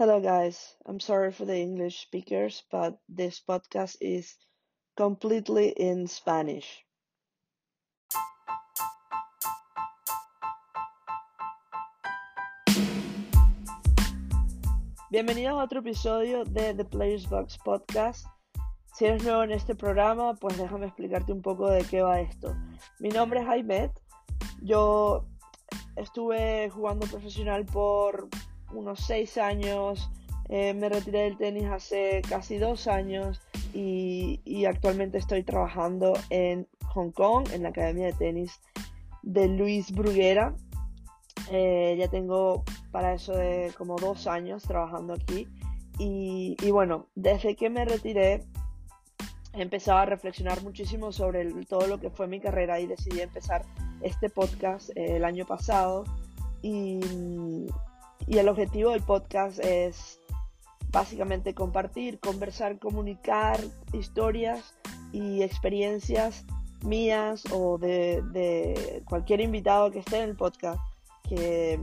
Hello, guys. I'm sorry for the English speakers, but this podcast is completely in Spanish. Bienvenidos a otro episodio de The Players Box Podcast. Si eres nuevo en este programa, pues déjame explicarte un poco de qué va esto. Mi nombre es Jaimet. Yo estuve jugando profesional por unos seis años. Eh, me retiré del tenis hace casi dos años y, y, actualmente estoy trabajando en Hong Kong, en la Academia de Tenis de Luis Bruguera. Eh, ya tengo para eso de como dos años trabajando aquí. Y, bueno, desde que me retiré he empezado a reflexionar muchísimo sobre todo lo que fue mi carrera y decidí empezar este podcast eh, el año pasado. Y, y el objetivo del podcast es básicamente compartir, conversar, comunicar historias y experiencias mías o de, cualquier invitado que esté en el podcast que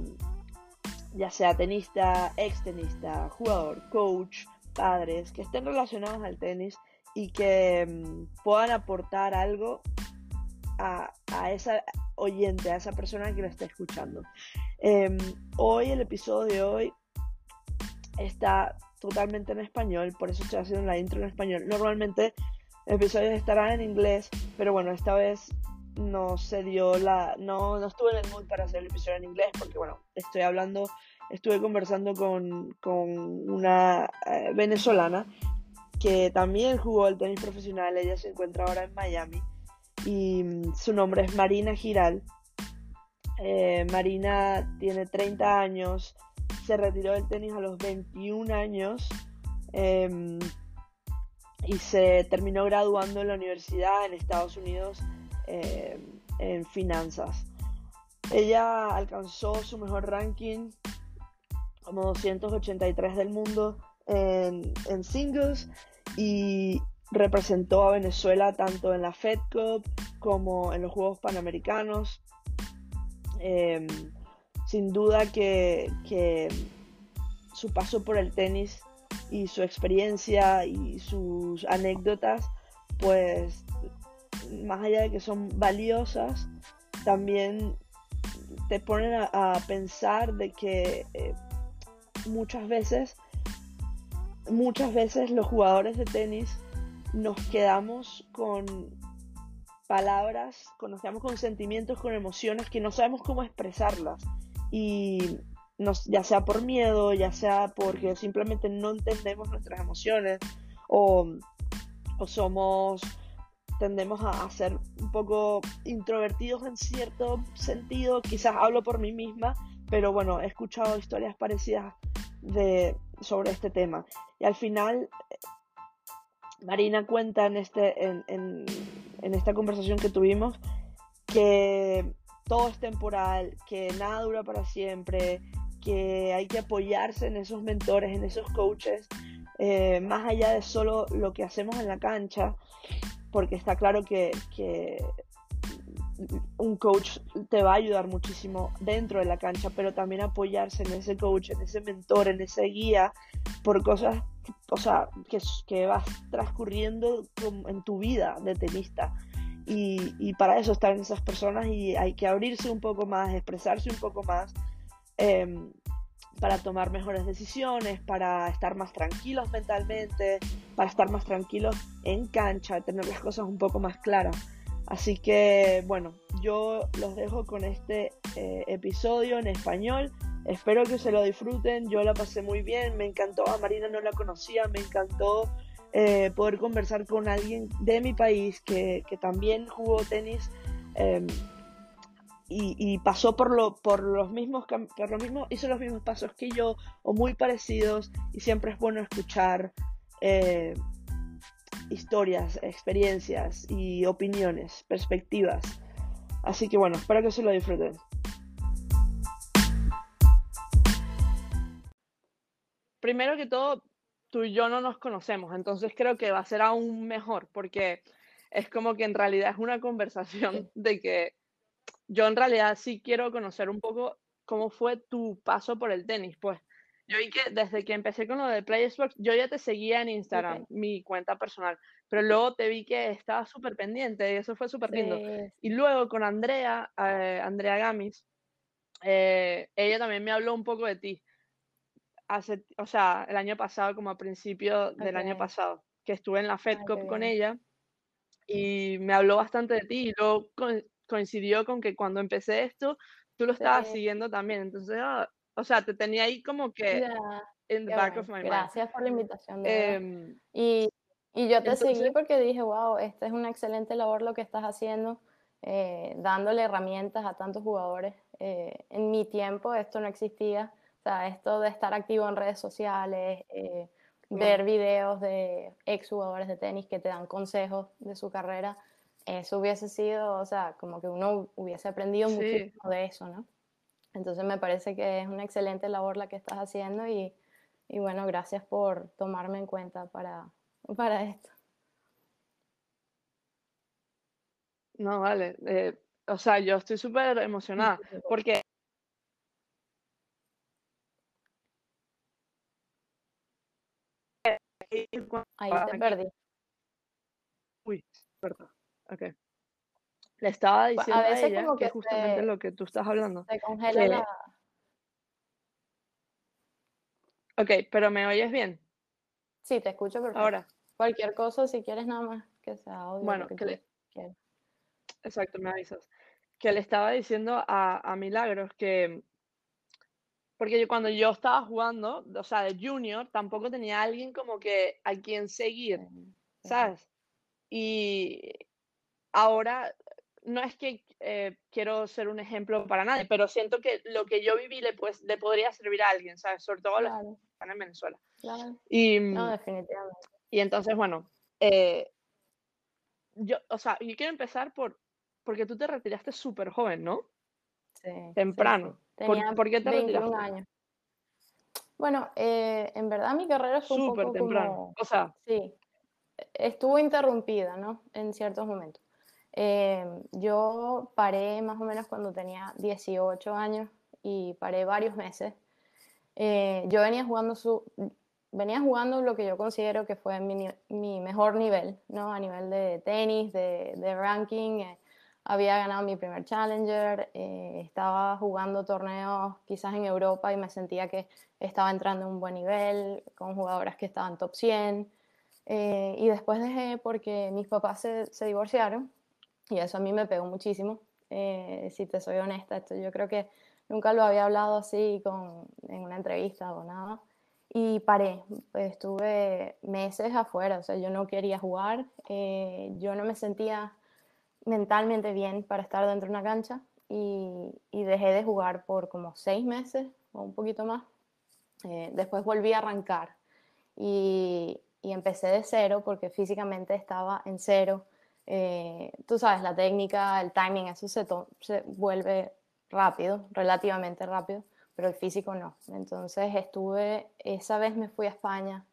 ya sea tenista, ex tenista, jugador, coach, padres, que estén relacionados al tenis y que mm, puedan aportar algo a, a, esa oyente, a esa persona que lo está escuchando. Eh, hoy, el episodio de hoy está totalmente en español, por eso estoy haciendo la intro en español. Normalmente episodios estarán en inglés, pero bueno, esta vez no se dio la. No, no estuve en el mood para hacer el episodio en inglés, porque bueno, estoy hablando, estuve conversando con, con una eh, venezolana que también jugó el tenis profesional, ella se encuentra ahora en Miami y mm, su nombre es Marina Giral. Eh, Marina tiene 30 años, se retiró del tenis a los 21 años eh, y se terminó graduando en la universidad en Estados Unidos eh, en finanzas. Ella alcanzó su mejor ranking como 283 del mundo en, en singles y representó a Venezuela tanto en la Fed Cup como en los Juegos Panamericanos. Eh, sin duda que, que, su paso por el tenis y su experiencia y sus anécdotas, pues más allá de que son valiosas, también te ponen a, a pensar de que eh, muchas veces, muchas veces los jugadores de tenis nos quedamos con palabras, nos quedamos con sentimientos, con emociones que no sabemos cómo expresarlas. Y ya sea por miedo, ya sea porque simplemente no entendemos nuestras emociones o, o somos tendemos a, ser un poco introvertidos en cierto sentido, quizás hablo por mí misma, pero bueno, he escuchado historias parecidas de, sobre este tema. Y al final, Marina cuenta en, este, en, en, esta conversación que tuvimos que todo es temporal, que nada dura para siempre, que hay que apoyarse en esos mentores, en esos coaches, eh, más allá de solo lo que hacemos en la cancha, porque está claro que, que, un coach te va a ayudar muchísimo dentro de la cancha, pero también apoyarse en ese coach, en ese mentor, en ese guía, por cosas, o sea, que, que vas transcurriendo en tu vida de tenista. Y, y, para eso están esas personas y hay que abrirse un poco más, expresarse un poco más. Eh, para tomar mejores decisiones, para estar más tranquilos mentalmente, para estar más tranquilos en cancha, tener las cosas un poco más claras. Así que bueno, yo los dejo con este eh, episodio en español. Espero que se lo disfruten. Yo la pasé muy bien, me encantó. A Marina no la conocía, me encantó eh, poder conversar con alguien de mi país que, que también jugó tenis. Eh, y, y, pasó por, lo, por los mismos por lo mismo, hizo los mismos pasos que yo o muy parecidos y siempre es bueno escuchar eh, historias, experiencias y opiniones, perspectivas. Así que bueno, espero que se lo disfruten. Primero que todo, tú y yo no nos conocemos, entonces creo que va a ser aún mejor porque es como que en realidad es una conversación de que yo en realidad sí quiero conocer un poco cómo fue tu paso por el tenis, pues. yo vi que desde que empecé con lo de PlaySbox, yo ya te seguía en Instagram, mi cuenta personal, pero luego te vi que estaba súper pendiente y eso fue súper lindo. Y luego con Andrea, eh, Andrea Gamis, eh, ella también me habló un poco de ti. Hace, o sea, el año pasado, como a principio del año pasado, que estuve en la Fed con ella y me habló bastante de ti y luego coincidió con que cuando empecé esto, tú lo estabas siguiendo también. Entonces, ah, o sea, te tenía ahí como que en the back of my mind. Gracias por la invitación. Em, y, y, yo te seguí porque dije, wow, esta es una excelente labor lo que estás haciendo, eh, dándole herramientas a tantos jugadores. Eh, en mi tiempo esto no existía. O sea, esto de estar activo en redes sociales, eh, ver videos de ex jugadores de tenis que te dan consejos de su carrera, eso hubiese sido, o sea, como que uno hubiese aprendido muchísimo de eso, ¿no? Entonces me parece que es una excelente labor la que estás haciendo y, y bueno, gracias por tomarme en cuenta para, para esto. No, vale. Eh, o sea, yo estoy súper emocionada porque Ahí te perdí. Uy, perdón. Ok. Le estaba diciendo a, ella que, es justamente lo que tú estás hablando. Se congela la... Ok, pero ¿me oyes bien? Sí, te escucho perfecto. Ahora. Cualquier cosa, si quieres nada más que sea audio. Bueno, que, le... Exacto, me avisas. Que le estaba diciendo a, a Milagros que porque yo, cuando yo estaba jugando, o sea, de junior, tampoco tenía alguien como que a quien seguir, ¿sabes? Y ahora, no es que eh, quiero ser un ejemplo para nadie, pero siento que lo que yo viví le, pues, le podría servir a alguien, ¿sabes? Sobre todo a los que están en Venezuela. Claro. Y, no, definitivamente. Y entonces, bueno, eh, yo, o sea, yo quiero empezar por, porque tú te retiraste súper joven, ¿no? Sí. Temprano. ¿Por, qué te 21 años. Bueno, eh, en verdad mi carrera fue un poco temprano. o sea, sí, estuvo interrumpida, ¿no? En ciertos momentos. Eh, yo paré más o menos cuando tenía 18 años y paré varios meses. Eh, yo venía jugando su, venía jugando lo que yo considero que fue mi, mi mejor nivel, ¿no? A nivel de tenis, de, de ranking había ganado mi primer Challenger, eh, estaba jugando torneos quizás en Europa y me sentía que estaba entrando en un buen nivel, con jugadoras que estaban top 100. Eh, y después dejé porque mis papás se, se, divorciaron y eso a mí me pegó muchísimo. Eh, si te soy honesta, esto yo creo que nunca lo había hablado así con, en una entrevista o nada. Y paré, estuve meses afuera, o sea, yo no quería jugar, yo no me sentía mentalmente bien para estar dentro de una cancha y, dejé de jugar por como seis meses o un poquito más. Eh, después volví a arrancar y, empecé de cero porque físicamente estaba en cero. Eh, tú sabes, la técnica, el timing, eso se, se vuelve rápido, relativamente rápido, pero el físico no. Entonces estuve, esa vez me fui a España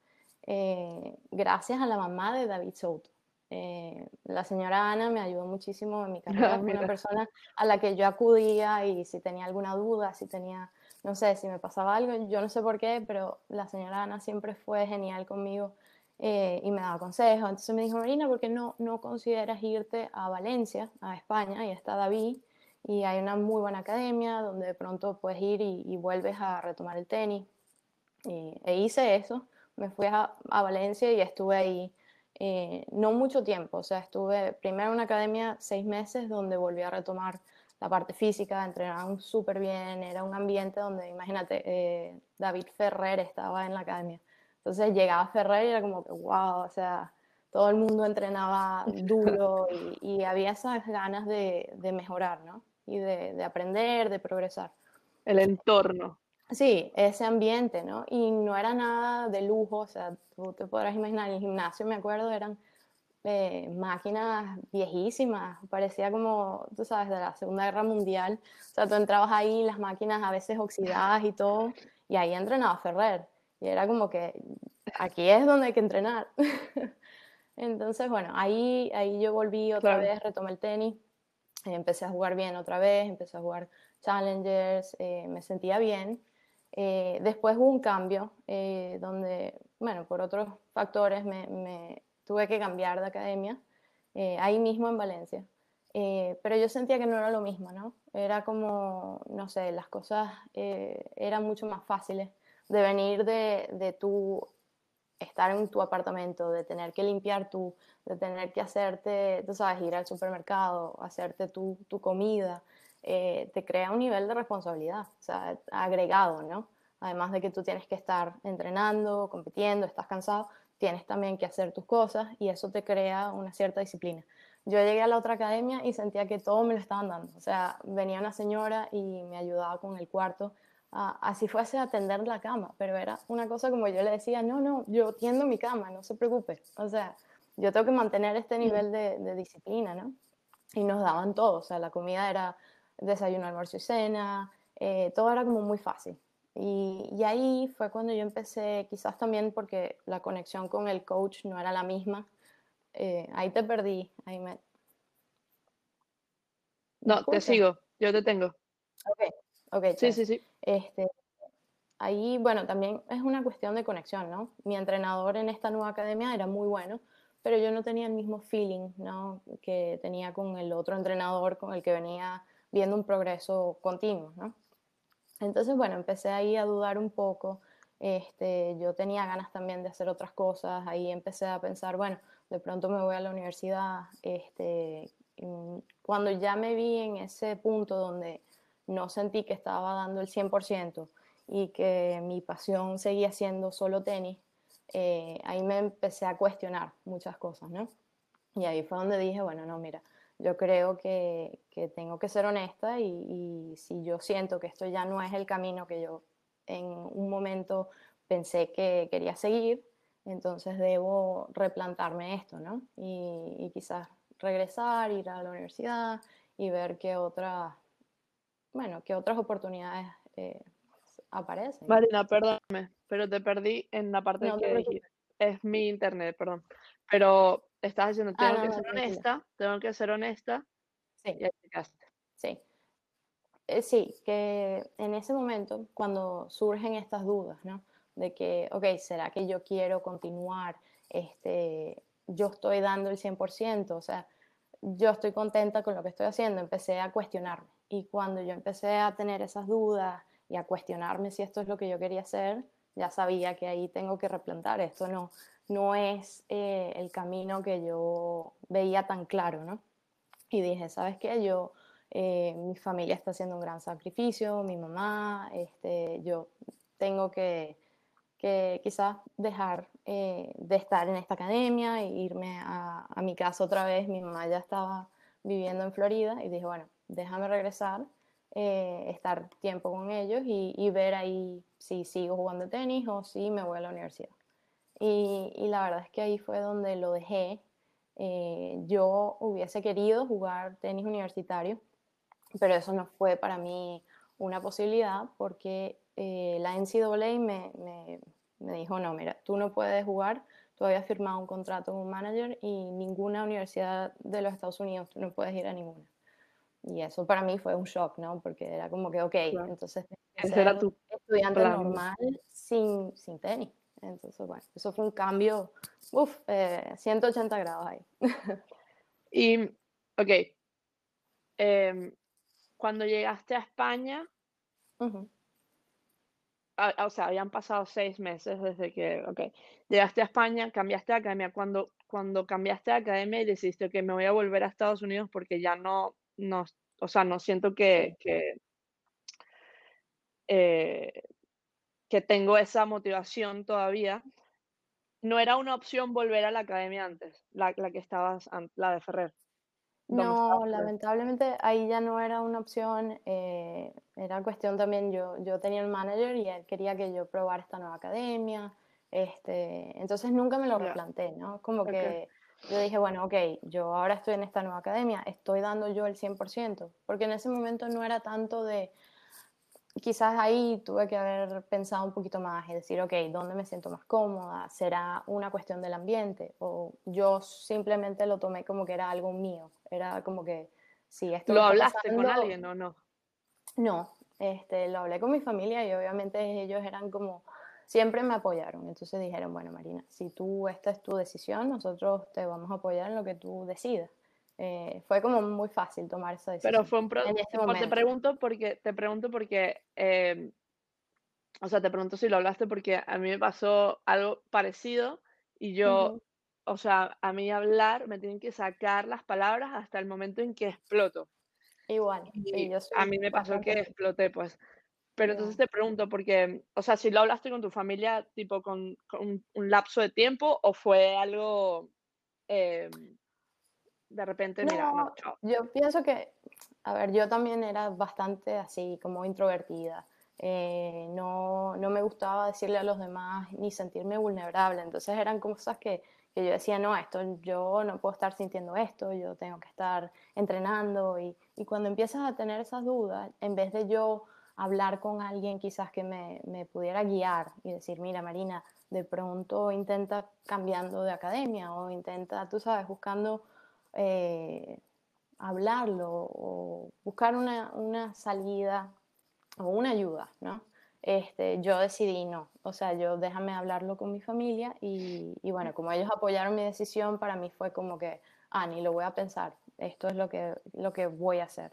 eh, gracias a la mamá de David Souto. Eh, la señora Ana me ayudó muchísimo en mi carrera, fue una persona a la que yo acudía y si tenía alguna duda, si tenía, no sé, si me pasaba algo, yo no sé por qué, pero la señora Ana siempre fue genial conmigo eh, y me daba consejos. Entonces me dijo, Marina, ¿por qué no, no consideras irte a Valencia, a España? Y está David y hay una muy buena academia donde de pronto puedes ir y, vuelves a retomar el tenis. Y, e hice eso, me fui a, a Valencia y estuve ahí eh, no mucho tiempo, o sea, estuve primero en una academia seis meses donde volví a retomar la parte física, entrenaban súper bien, era un ambiente donde, imagínate, eh, David Ferrer estaba en la academia. Entonces llegaba Ferrer y era como que, wow, o sea, todo el mundo entrenaba duro y, había esas ganas de, mejorar, ¿no? Y de, de, aprender, de progresar. El entorno. Sí, ese ambiente, ¿no? Y no era nada de lujo, o sea, tú te podrás imaginar, el gimnasio, me acuerdo, eran eh, máquinas viejísimas, parecía como, tú sabes, de la Segunda Guerra Mundial, o sea, tú entrabas ahí, las máquinas a veces oxidadas y todo, y ahí entrenaba Ferrer, y era como que aquí es donde hay que entrenar. Entonces, bueno, ahí, ahí yo volví otra vez, retomé el tenis, empecé a jugar bien otra vez, empecé a jugar challengers, eh, me sentía bien. Eh, después hubo un cambio eh, donde, bueno, por otros factores me, tuve que cambiar de academia, eh, ahí mismo en Valencia. pero yo sentía que no era lo mismo, ¿no? Era como, no sé, las cosas eran mucho más fáciles de venir de, de tu estar en tu apartamento, de tener que limpiar tú, de tener que hacerte, tú sabes, ir al supermercado, hacerte tu, tu comida, eh, te crea un nivel de responsabilidad, o sea, agregado, ¿no? Además de que tú tienes que estar entrenando, compitiendo, estás cansado, tienes también que hacer tus cosas y eso te crea una cierta disciplina. Yo llegué a la otra academia y sentía que todo me lo estaban dando. O sea, venía una señora y me ayudaba con el cuarto, así fuese a atender la cama, pero era una cosa como yo le decía, no, no, yo tiendo mi cama, no se preocupe. O sea, yo tengo que mantener este nivel de, de disciplina, ¿no? Y nos daban todo, o sea, la comida era desayuno, almuerzo y cena, eh, todo era como muy fácil. Y, y, ahí fue cuando yo empecé, quizás también porque la conexión con el coach no era la misma. Eh, ahí te perdí, ahí me... No, te sigo, yo te tengo. Ok, ok. Sí, sí, sí. Este, ahí, bueno, también es una cuestión de conexión, ¿no? Mi entrenador en esta nueva academia era muy bueno, pero yo no tenía el mismo feeling, ¿no? Que tenía con el otro entrenador con el que venía viendo un progreso continuo, ¿no? Entonces, bueno, empecé ahí a dudar un poco. Este, yo tenía ganas también de hacer otras cosas. Ahí empecé a pensar, bueno, de pronto me voy a la universidad. Este, cuando ya me vi en ese punto donde no sentí que estaba dando el 100% y que mi pasión seguía siendo solo tenis, eh, ahí me empecé a cuestionar muchas cosas, ¿no? Y ahí fue donde dije, bueno, no, mira, yo creo que, que tengo que ser honesta y, y, si yo siento que esto ya no es el camino que yo en un momento pensé que quería seguir, entonces debo replantarme esto, ¿no? Y, y quizás regresar, ir a la universidad y ver qué otras, bueno, qué otras oportunidades eh, aparecen. Marina, perdóname, pero te perdí en la parte no, que es mi internet, perdón. Pero estás diciendo, ah, tengo que ser honesta, tengo que ser honesta. Sí. Sí. Eh, sí, que en ese momento, cuando surgen estas dudas, ¿no? De que, ok, ¿será que yo quiero continuar? Este, yo estoy dando el 100%, o sea, yo estoy contenta con lo que estoy haciendo, empecé a cuestionarme. Y cuando yo empecé a tener esas dudas y a cuestionarme si esto es lo que yo quería hacer, ya sabía que ahí tengo que replantar, esto no, no es eh, el camino que yo veía tan claro, ¿no? Y dije, ¿sabes qué? Yo, eh, mi familia está haciendo un gran sacrificio, mi mamá, este, yo tengo que, que quizás dejar eh, de estar en esta academia e irme a, a, mi casa otra vez. Mi mamá ya estaba viviendo en Florida y dije, bueno, déjame regresar, estar tiempo con ellos y, y ver ahí si sigo jugando tenis o si me voy a la universidad. Y, la verdad es que ahí fue donde lo dejé. Eh, yo hubiese querido jugar tenis universitario, pero eso no fue para mí una posibilidad porque eh, la NCAA me, me, me, dijo, no, mira, tú no puedes jugar, tú habías firmado un contrato con un manager y ninguna universidad de los Estados Unidos, tú no puedes ir a ninguna. Y eso para mí fue un shock, ¿no? Porque era como que, ok, entonces era tu estudiante normal sin, sin tenis. Entonces, bueno, eso fue un cambio, uff, 180 eh, grados ahí. y, ok, em, cuando llegaste a España, o sea, habían pasado seis meses desde que, ok, llegaste a España, cambiaste de academia. Cuando, cuando cambiaste de academia y decidiste que me voy a volver a Estados Unidos porque ya no, no o sea, no siento que, que eh, que tengo esa motivación todavía, no era una opción volver a la academia antes, la, la que estabas, la de Ferrer. No, lamentablemente ahí ya no era una opción, eh, era cuestión también, yo, yo tenía el manager y él quería que yo probara esta nueva academia, este, entonces nunca me lo replanté, ¿no? Como que yo dije, bueno, ok, yo ahora estoy en esta nueva academia, estoy dando yo el 100%, porque en ese momento no era tanto de, quizás ahí tuve que haber pensado un poquito más y decir, ok, ¿dónde me siento más cómoda? ¿Será una cuestión del ambiente? O yo simplemente lo tomé como que era algo mío. Era como que, si esto... ¿Lo hablaste con alguien o no? No, Este, lo hablé con mi familia y obviamente ellos eran como, siempre me apoyaron. Entonces dijeron, bueno, Marina, si tú, esta es tu decisión, nosotros te vamos a apoyar en lo que tú decidas. Eh, fue como muy fácil tomar esa decisión. Pero fue un proceso. Te pregunto porque, te pregunto porque, em, o sea, te pregunto si lo hablaste porque a mí me pasó algo parecido y yo, o sea, a mí hablar me tienen que sacar las palabras hasta el momento en que exploto. Igual, a mí me pasó que exploté, pues. Pero entonces te pregunto, porque, o sea, si lo hablaste con tu familia, tipo, con, un lapso de tiempo, o fue algo em, de repente, mira, no, Yo pienso que, a ver, yo también era bastante así, como introvertida. Eh, no, no me gustaba decirle a los demás ni sentirme vulnerable. Entonces eran cosas que, que yo decía, no, esto, yo no puedo estar sintiendo esto, yo tengo que estar entrenando. Y, y cuando empiezas a tener esas dudas, en vez de yo hablar con alguien quizás que me, me, pudiera guiar y decir, mira Marina, de pronto intenta cambiando de academia o intenta, tú sabes, buscando eh, hablarlo o buscar una, una, salida o una ayuda, ¿no? Este, yo decidí no, o sea, yo déjame hablarlo con mi familia y, y bueno, como ellos apoyaron mi decisión, para mí fue como que, ah, ni lo voy a pensar, esto es lo que, lo que voy a hacer.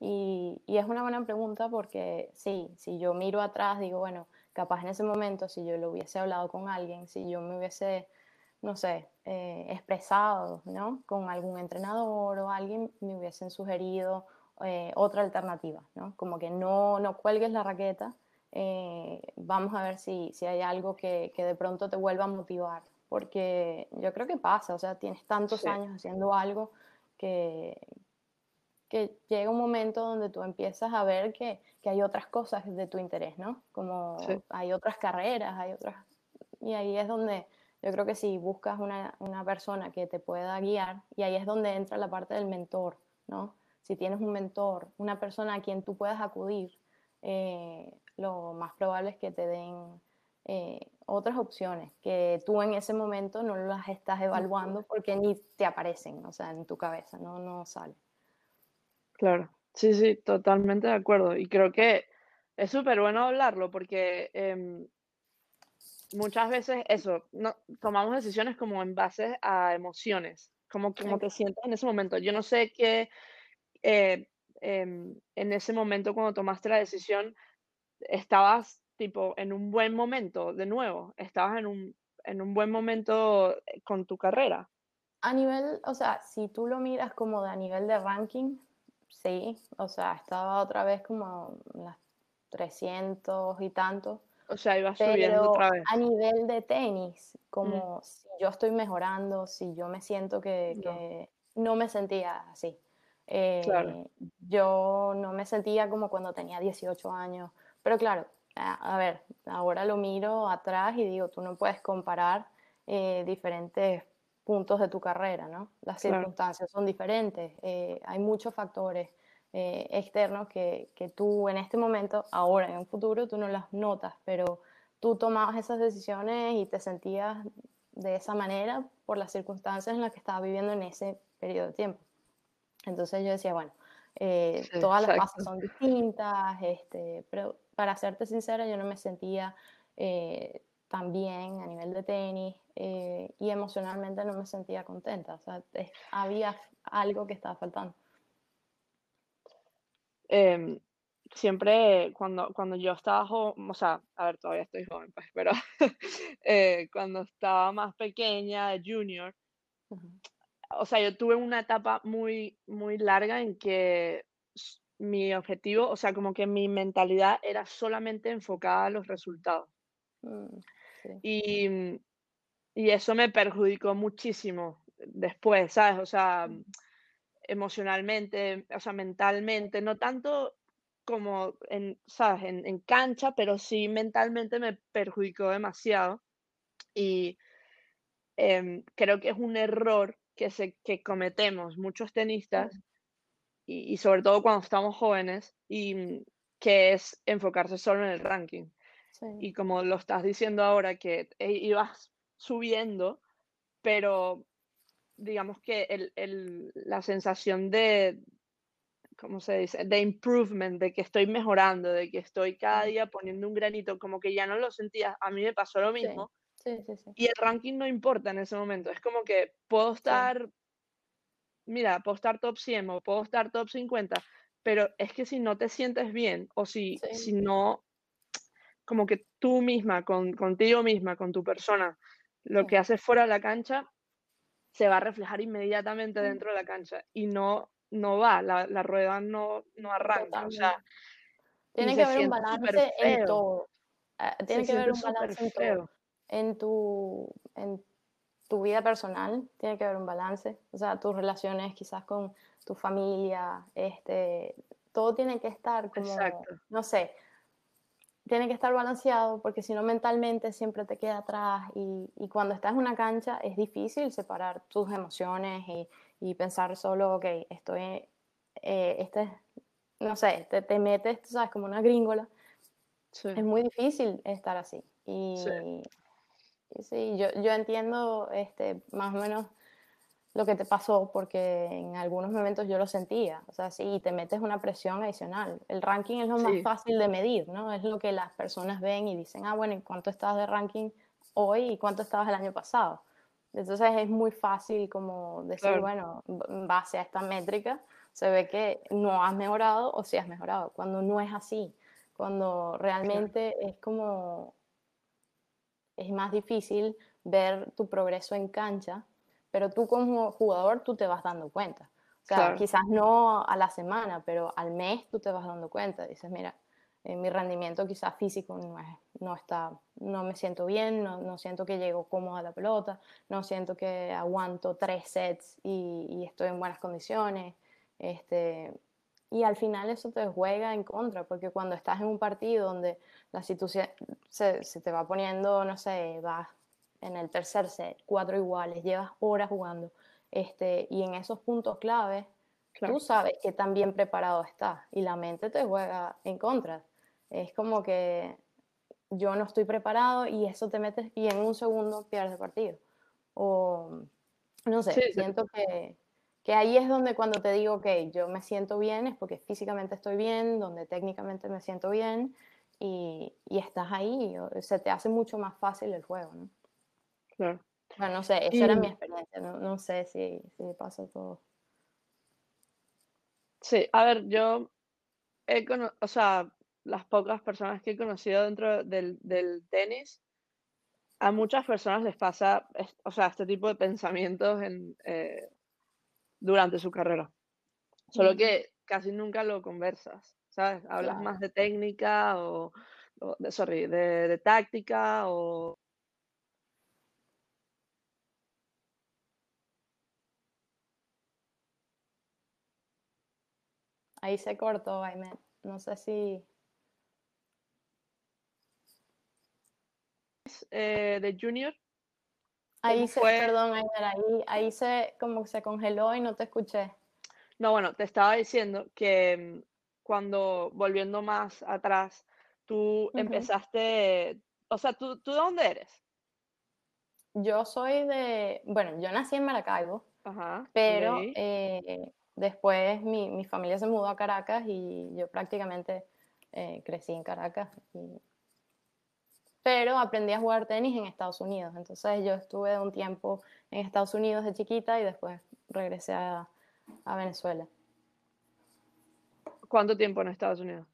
Y, y, es una buena pregunta porque sí, si yo miro atrás, digo, bueno, capaz en ese momento, si yo lo hubiese hablado con alguien, si yo me hubiese, no sé, eh, expresado, ¿no? Con algún entrenador o alguien, me hubiesen sugerido eh, otra alternativa, ¿no? Como que no, no cuelgues la raqueta, eh, vamos a ver si, si hay algo que, que, de pronto te vuelva a motivar, porque yo creo que pasa, o sea, tienes tantos años haciendo algo que, que llega un momento donde tú empiezas a ver que, que hay otras cosas de tu interés, ¿no? Como hay otras carreras, hay otras... Y ahí es donde yo creo que si buscas una, una, persona que te pueda guiar, y ahí es donde entra la parte del mentor, ¿no? Si tienes un mentor, una persona a quien tú puedas acudir, eh, lo más probable es que te den eh, otras opciones que tú en ese momento no las estás evaluando porque ni te aparecen, o sea, en tu cabeza, no, no sale. Claro, sí, sí, totalmente de acuerdo. Y creo que es súper bueno hablarlo porque em, muchas veces eso, no, tomamos decisiones como en base a emociones, como, como te sientes en ese momento. Yo no sé qué, eh, em, en ese momento cuando tomaste la decisión, estabas tipo en un buen momento, de nuevo, estabas en un, en un buen momento eh, con tu carrera. A nivel, o sea, si tú lo miras como de a nivel de ranking, sí, o sea, estaba otra vez como las 300 y tanto. O sea, iba subiendo otra vez. A nivel de tenis, como mm. si yo estoy mejorando, si yo me siento que no, me sentía así. Eh, yo no me sentía como cuando tenía 18 años. Pero claro, a, ver, ahora lo miro atrás y digo, tú no puedes comparar eh, diferentes puntos de tu carrera, ¿no? Las circunstancias son diferentes, eh, hay muchos factores eh, externos que, que, tú en este momento, ahora en un futuro, tú no las notas, pero tú tomabas esas decisiones y te sentías de esa manera por las circunstancias en las que estabas viviendo en ese periodo de tiempo. Entonces yo decía, bueno, eh, todas las fases son distintas, este, pero para serte sincera, yo no me sentía también a nivel de tenis eh, y emocionalmente no me sentía contenta. O sea, había algo que estaba faltando. Em, siempre cuando, cuando yo estaba joven, o sea, a ver, todavía estoy joven, pues, pero eh, cuando estaba más pequeña, junior, o sea, yo tuve una etapa muy, muy larga en que mi objetivo, o sea, como que mi mentalidad era solamente enfocada a los resultados. Mm. Y, y eso me perjudicó muchísimo después, ¿sabes? O sea, emocionalmente, o sea, mentalmente, no tanto como en, ¿sabes? En, cancha, pero sí mentalmente me perjudicó demasiado. Y em, creo que es un error que, se, que cometemos muchos tenistas, y, y, sobre todo cuando estamos jóvenes, y que es enfocarse solo en el ranking. Y como lo estás diciendo ahora, que eh, ibas subiendo, pero digamos que el, el, la sensación de, ¿cómo se dice? De improvement, de que estoy mejorando, de que estoy cada día poniendo un granito, como que ya no lo sentía. A mí me pasó lo mismo. Sí, sí, sí. Y el ranking no importa en ese momento. Es como que puedo estar, mira, puedo estar top 100 o puedo estar top 50, pero es que si no te sientes bien o si, si no, como que tú misma, con, contigo misma, con tu persona, lo que haces fuera de la cancha, se va a reflejar inmediatamente mm. dentro de la cancha y no, no va, la, la rueda no, no arranca. O sea, tiene que haber un balance en todo. Ah, tiene que haber un balance en todo. En tu, en tu vida personal tiene que haber un balance. O sea, tus relaciones quizás con tu familia, este, todo tiene que estar como, no sé, tiene que estar balanceado porque si no mentalmente siempre te queda atrás y, y, cuando estás en una cancha es difícil separar tus emociones y, y pensar solo, ok, estoy, eh, este, no sé, te, te, metes, tú sabes, como una gringola. Es muy difícil estar así. Y sí, y sí yo, yo entiendo este, más o menos lo que te pasó, porque en algunos momentos yo lo sentía. O sea, sí, te metes una presión adicional. El ranking es lo más fácil de medir, ¿no? Es lo que las personas ven y dicen, ah, bueno, ¿y cuánto estabas de ranking hoy y cuánto estabas el año pasado? Entonces es muy fácil como decir, bueno, en base a esta métrica, se ve que no has mejorado o si has mejorado, cuando no es así, cuando realmente es como, es más difícil ver tu progreso en cancha pero tú como jugador tú te vas dando cuenta. O sea, quizás no a la semana, pero al mes tú te vas dando cuenta. Dices, mira, eh, mi rendimiento quizás físico no, no, está, no me siento bien, no, no, siento que llego cómodo a la pelota, no siento que aguanto tres sets y, y, estoy en buenas condiciones. Este, y al final eso te juega en contra, porque cuando estás en un partido donde la situación se, se te va poniendo, no sé, vas en el tercer set, cuatro iguales, llevas horas jugando, este, y en esos puntos claves, tú sabes que tan bien preparado estás y la mente te juega en contra. Es como que yo no estoy preparado y eso te metes y en un segundo pierdes el partido. O no sé, siento Que, que, ahí es donde cuando te digo, que yo me siento bien, es porque físicamente estoy bien, donde técnicamente me siento bien y, y estás ahí, se te hace mucho más fácil el juego, ¿no? Claro. Bueno, no sé, esa era mi experiencia, no, no sé si, si pasa todo. Sí, a ver, yo he conocido, o sea, las pocas personas que he conocido dentro del, del, tenis, a muchas personas les pasa, o sea, este tipo de pensamientos en, eh, durante su carrera. Solo que casi nunca lo conversas, ¿sabes? Hablas más de técnica o, o de, sorry, de, de táctica o Ahí se cortó, Aimet. No sé si... Eh, de Junior. Ahí se, perdón, ahí, ahí se como se congeló y no te escuché. No, bueno, te estaba diciendo que mm, cuando, volviendo más atrás, tú empezaste, o sea, ¿tú, ¿tú de dónde eres? Yo soy de, bueno, yo nací en Maracaibo, Ajá, pero eh, Después mi, mi, familia se mudó a Caracas y yo prácticamente eh, crecí en Caracas. Pero aprendí a jugar tenis en Estados Unidos. Entonces yo estuve un tiempo en Estados Unidos de chiquita y después regresé a, a Venezuela. ¿Cuánto tiempo en Estados Unidos?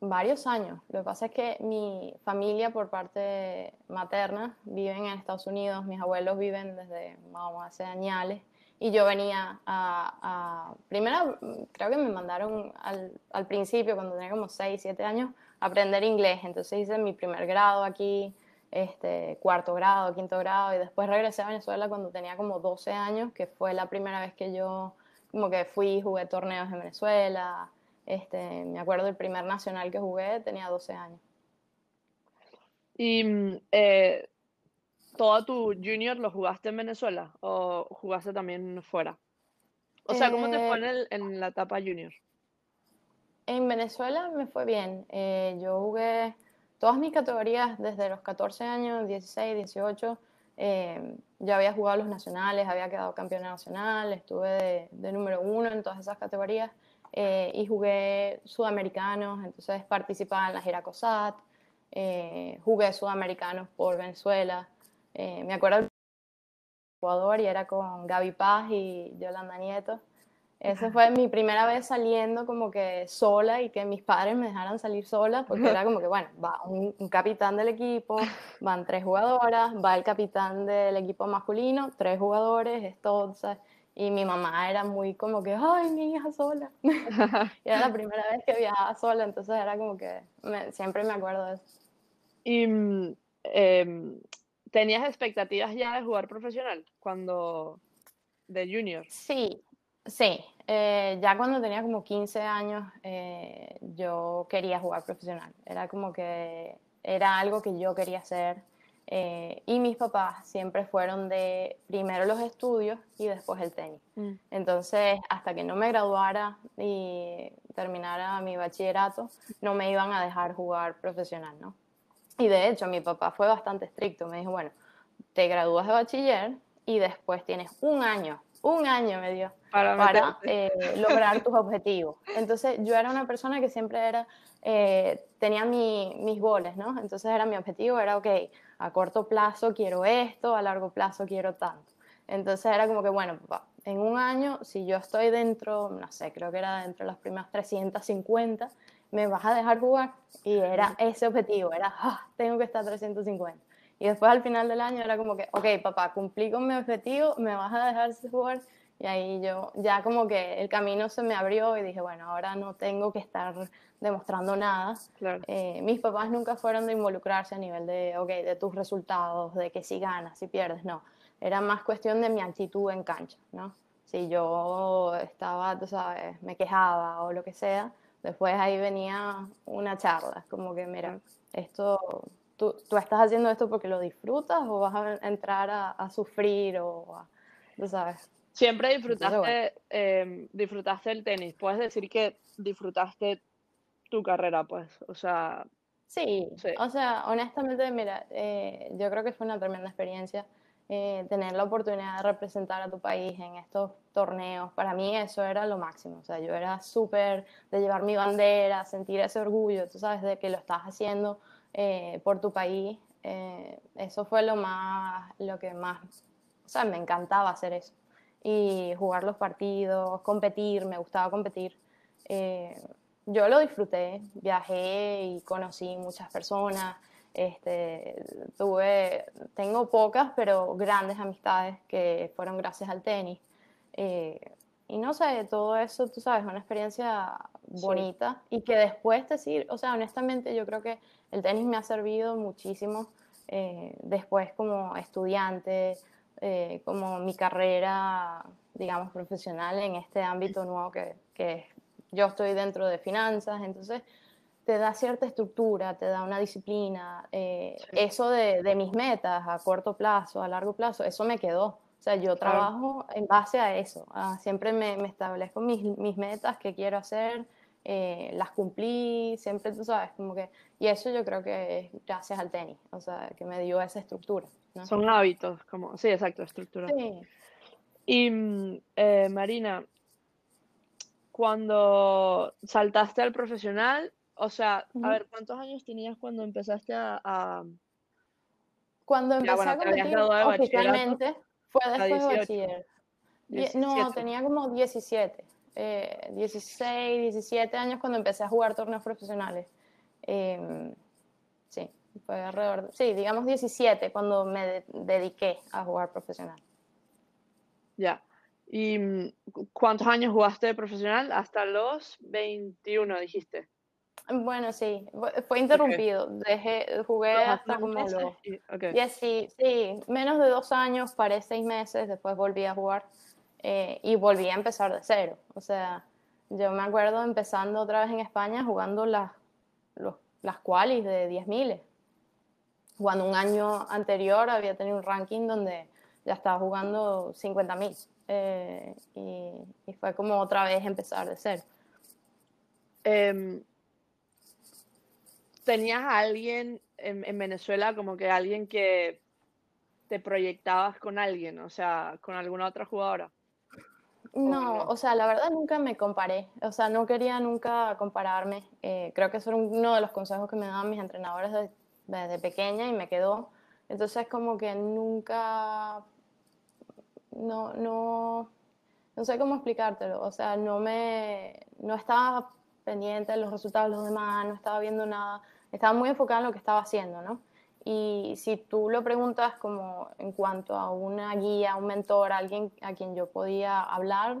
Varios años. Lo que pasa es que mi familia por parte materna viven en Estados Unidos, mis abuelos viven desde, vamos, hace años y yo venía a, primero creo que me mandaron al, al, principio, cuando tenía como 6, 7 años, a aprender inglés. Entonces hice mi primer grado aquí, este, cuarto grado, quinto grado, y después regresé a Venezuela cuando tenía como 12 años, que fue la primera vez que yo como que fui, jugué torneos en Venezuela. Este, me acuerdo del primer nacional que jugué, tenía 12 años. Y mm, eh, ¿Todo tu junior lo jugaste en Venezuela o jugaste también fuera? O sea, ¿cómo te fue eh, en, la etapa junior? En Venezuela me fue bien. Eh, yo jugué todas mis categorías desde los 14 años, 16, 18. Eh, yo había jugado los nacionales, había quedado campeona nacional, estuve de, número uno en todas esas categorías. eh, y jugué sudamericanos, entonces participaba en la gira COSAT, eh, jugué sudamericanos por Venezuela. Eh, me acuerdo del Ecuador y era con Gaby Paz y Yolanda Nieto. Esa fue mi primera vez saliendo como que sola y que mis padres me dejaran salir sola, porque era como que, bueno, va un, capitán del equipo, van tres jugadoras, va el capitán del equipo masculino, tres jugadores, es todo, y mi mamá era muy como que, ay, mi hija sola. y era la primera vez que viajaba sola, entonces era como que siempre me acuerdo de eso. ¿Y em, tenías expectativas ya de jugar profesional cuando de junior? Sí, sí. Eh, ya cuando tenía como 15 años eh, yo quería jugar profesional. Era como que era algo que yo quería hacer. Eh, y mis papás siempre fueron de primero los estudios y después el tenis. Mm. Entonces, hasta que no me graduara y terminara mi bachillerato, no me iban a dejar jugar profesional, ¿no? Y de hecho, mi papá fue bastante estricto. Me dijo, bueno, te gradúas de bachiller y después tienes un año, un año me dio para, eh, lograr tus objetivos. Entonces, yo era una persona que siempre era, eh, tenía mis goles, ¿no? Entonces, era mi objetivo, era, ok, a corto plazo quiero esto, a largo plazo quiero tanto. Entonces era como que, bueno, en un año, si yo estoy dentro, no sé, creo que era dentro de las primeras 350, me vas a dejar jugar. Y era ese objetivo, era, ah, tengo que estar 350. Y después al final del año era como que, ok, papá, cumplí con mi objetivo, me vas a dejar jugar. Y ahí yo ya como que el camino se me abrió y dije, bueno, ahora no tengo que estar demostrando nada. Eh, mis papás nunca fueron de involucrarse a nivel de, ok, de tus resultados, de que si ganas, si pierdes, no. Era más cuestión de mi actitud en cancha, ¿no? Si yo estaba, tú sabes, me quejaba o lo que sea, después ahí venía una charla, como que, mira, esto, tú, tú estás haciendo esto porque lo disfrutas o vas a entrar a, a sufrir o a, tú sabes. Siempre disfrutaste, em, disfrutaste el tenis. Puedes decir que disfrutaste tu carrera, pues. O sea. Sí, o sea, honestamente, mira, eh, yo creo que fue una tremenda experiencia eh, tener la oportunidad de representar a tu país en estos torneos. Para mí eso era lo máximo. O sea, yo era súper de llevar mi bandera, sentir ese orgullo, tú sabes, de que lo estás haciendo eh, por tu país. eso fue lo más, lo que más, o sea, me encantaba hacer eso y jugar los partidos, competir, me gustaba competir. Eh, yo lo disfruté, viajé y conocí muchas personas. Este, tuve, tengo pocas, pero grandes amistades que fueron gracias al tenis. Eh, y no sé, todo eso, tú sabes, una experiencia bonita y que después decir, o sea, honestamente yo creo que el tenis me ha servido muchísimo eh, después como estudiante, eh, como mi carrera, digamos, profesional en este ámbito nuevo que, que yo estoy dentro de finanzas, entonces te da cierta estructura, te da una disciplina. Eh, eso de, de, mis metas a corto plazo, a largo plazo, eso me quedó. O sea, yo trabajo en base a eso. siempre me, me establezco mis, mis, metas que quiero hacer, eh, las cumplí, siempre tú sabes, como que... Y eso yo creo que es gracias al tenis, o sea, que me dio esa estructura. Son hábitos, como, sí, exacto, estructura. Y mm, eh, Marina, cuando saltaste al profesional, o sea, a ver, ¿cuántos años tenías cuando empezaste a... Cuando empecé a competir oficialmente fue después de bachiller. No, tenía como 17, 16, 17 años cuando empecé a jugar torneos profesionales. Em, sí fue alrededor, sí, digamos 17 cuando me dediqué a jugar profesional. Ya. ¿Y mm, cuántos años jugaste profesional? Hasta los 21, dijiste. Bueno, sí, fue interrumpido. Dejé, jugué hasta como los... Okay. sí, sí, menos de dos años, paré seis meses, después volví a jugar eh, y volví a empezar de cero. O sea, yo me acuerdo empezando otra vez en España jugando las, los, las qualis de 10.000 cuando un año anterior había tenido un ranking donde ya estaba jugando 50.000 eh, y, fue como otra vez empezar de cero. Em, ¿Tenías a alguien en, Venezuela como que alguien que te proyectabas con alguien, o sea, con alguna otra jugadora? No, o sea, la verdad nunca me comparé, o sea, no quería nunca compararme. Eh, creo que eso era uno de los consejos que me daban mis entrenadores desde, pequeña y me quedó. Entonces, como que nunca, no, no, no sé cómo explicártelo, o sea, no me, no estaba pendiente de los resultados de los demás, no estaba viendo nada, estaba muy enfocada en lo que estaba haciendo, ¿no? Y si tú lo preguntas como en cuanto a una guía, un mentor, alguien a quien yo podía hablar,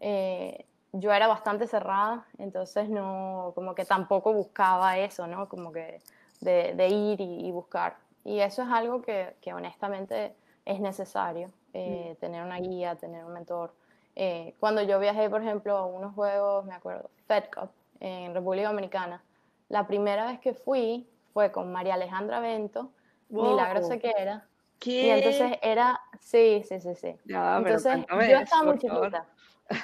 eh, yo era bastante cerrada, entonces no, como que tampoco buscaba eso, ¿no? Como que de, ir y, buscar. Y eso es algo que, que honestamente es necesario, eh, mm. tener una guía, tener un mentor. Eh, cuando yo viajé, por ejemplo, a unos juegos, me acuerdo, Fed Cup en República Dominicana, la primera vez que fui fue con María Alejandra Bento, Milagro Sequera. ¿Qué? Y entonces era, sí, sí, sí, sí. entonces yo estaba muy chiquita.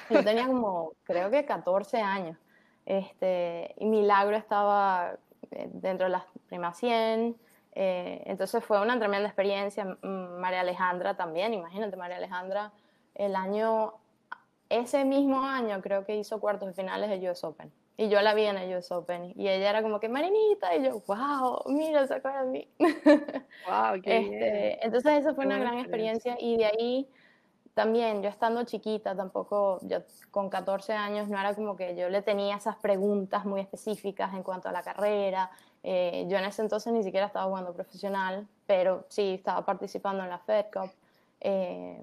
Yo tenía como, creo que 14 años. Este, y Milagro estaba eh, dentro de las primas 100. Eh, entonces fue una tremenda experiencia. María Alejandra también, imagínate, María Alejandra, el año, ese mismo año creo que hizo cuartos de finales de US Open. Y yo la vi en el US Open y ella era como que Marinita y yo, wow, mira, se acuerda de mí. Wow, qué este, Entonces esa fue una gran experiencia. y de ahí también yo estando chiquita, tampoco, yo con 14 años no era como que yo le tenía esas preguntas muy específicas en cuanto a la carrera. Eh, yo en ese entonces ni siquiera estaba jugando profesional, pero sí estaba participando en la Fed Cup. Eh,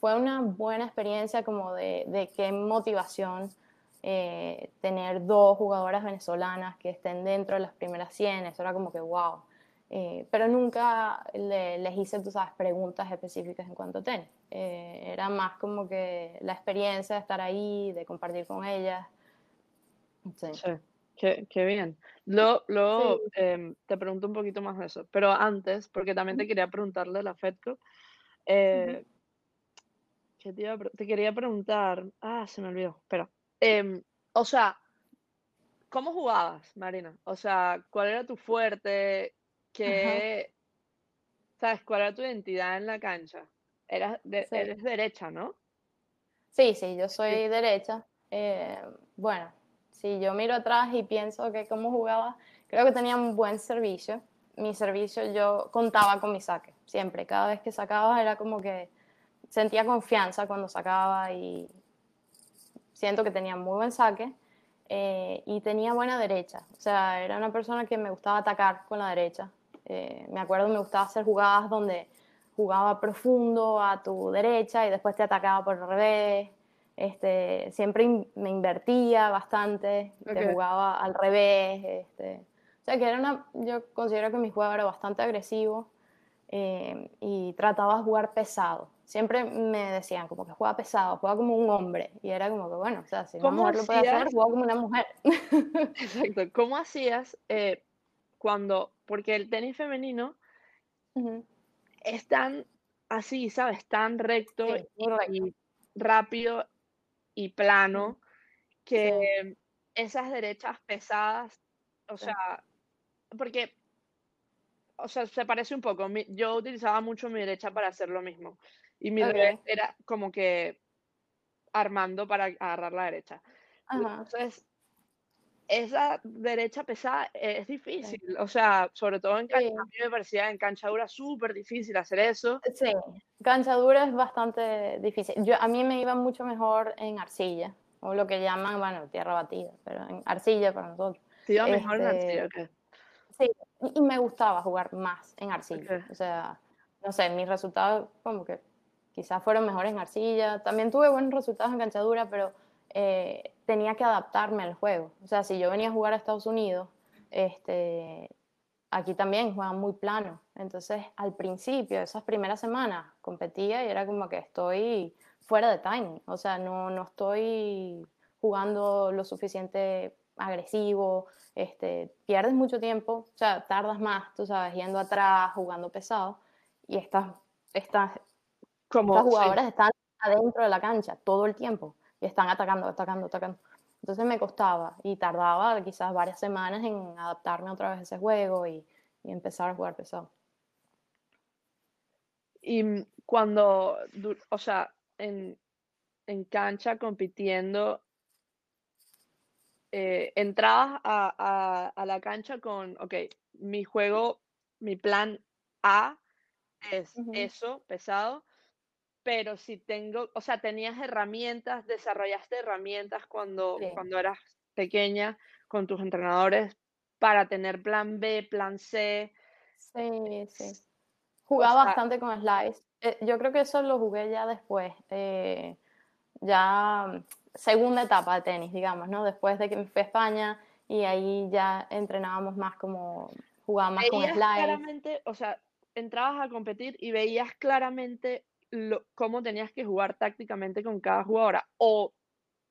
fue una buena experiencia como de, de qué motivación eh, tener dos jugadoras venezolanas que estén dentro de las primeras 100, eso era como que wow. Eh, pero nunca les hice, tú sabes, preguntas específicas en cuanto a tenis. Eh, era más como que la experiencia de estar ahí, de compartir con ellas. Sí. Qué, qué, bien. Luego, luego em, te pregunto un poquito más de eso. Pero antes, porque también te quería preguntarle la FedCo, te, te, quería preguntar. Ah, se me olvidó. Espera. Em, o sea, ¿cómo jugabas, Marina? O sea, ¿cuál era tu fuerte? ¿Qué, sabes, cuál era tu identidad en la cancha? Eras Eres derecha, ¿no? Sí, sí, yo soy derecha. Eh, bueno, si yo miro atrás y pienso que cómo jugaba, creo que tenía un buen servicio. Mi servicio yo contaba con mi saque, siempre. Cada vez que sacaba era como que sentía confianza cuando sacaba y, siento que tenía muy buen saque eh, y tenía buena derecha. O sea, era una persona que me gustaba atacar con la derecha. Eh, me acuerdo me gustaba hacer jugadas donde jugaba profundo a tu derecha y después te atacaba por el revés. Este, siempre me invertía bastante, te jugaba al revés. Este. O sea, que era una, yo considero que mi juego era bastante agresivo eh, y trataba de jugar pesado siempre me decían como que juega pesado, juega como un hombre. Y era como que, bueno, o sea, si una mujer lo puede hacer, juega como una mujer. Exacto. ¿Cómo hacías eh, cuando, porque el tenis femenino es tan así, ¿sabes? Tan recto, y rápido y plano que esas derechas pesadas, o sea, porque o sea, se parece un poco. Yo utilizaba mucho mi derecha para hacer lo mismo y mi revés era como que armando para agarrar la derecha. Entonces, esa derecha pesada es difícil, o sea, sobre todo en cancha, a mí me parecía en cancha dura súper difícil hacer eso. Sí, cancha dura es bastante difícil. Yo, a mí me iba mucho mejor en arcilla, o lo que llaman, bueno, tierra batida, pero en arcilla para nosotros. ¿Te iba mejor en arcilla este, Sí, y me gustaba jugar más en arcilla, o sea, no sé, mis resultados como que quizás fueron mejores en arcilla. También tuve buenos resultados en canchadura, pero eh, tenía que adaptarme al juego. O sea, si yo venía a jugar a Estados Unidos, este, aquí también juegan muy plano. Entonces, al principio, esas primeras semanas, competía y era como que estoy fuera de timing. O sea, no, no estoy jugando lo suficiente agresivo, este, pierdes mucho tiempo, o sea, tardas más, tú sabes, yendo atrás, jugando pesado, y estás, estás como, Las jugadoras están adentro de la cancha todo el tiempo y están atacando, atacando, atacando. Entonces me costaba y tardaba quizás varias semanas en adaptarme otra vez a ese juego y, y empezar a jugar pesado. Y cuando, o sea, en, en cancha compitiendo, eh, entrabas a, la cancha con, ok, mi juego, mi plan A es eso, pesado, pero si tengo, o sea, tenías herramientas, desarrollaste herramientas cuando, cuando eras pequeña con tus entrenadores para tener plan B, plan C. Sí, sí. Jugaba bastante con slides. Eh, yo creo que eso lo jugué ya después, eh, ya segunda etapa de tenis, digamos, ¿no? Después de que me fui a España y ahí ya entrenábamos más como, jugábamos más con slides. claramente, o sea, entrabas a competir y veías claramente lo, cómo tenías que jugar tácticamente con cada jugadora. O,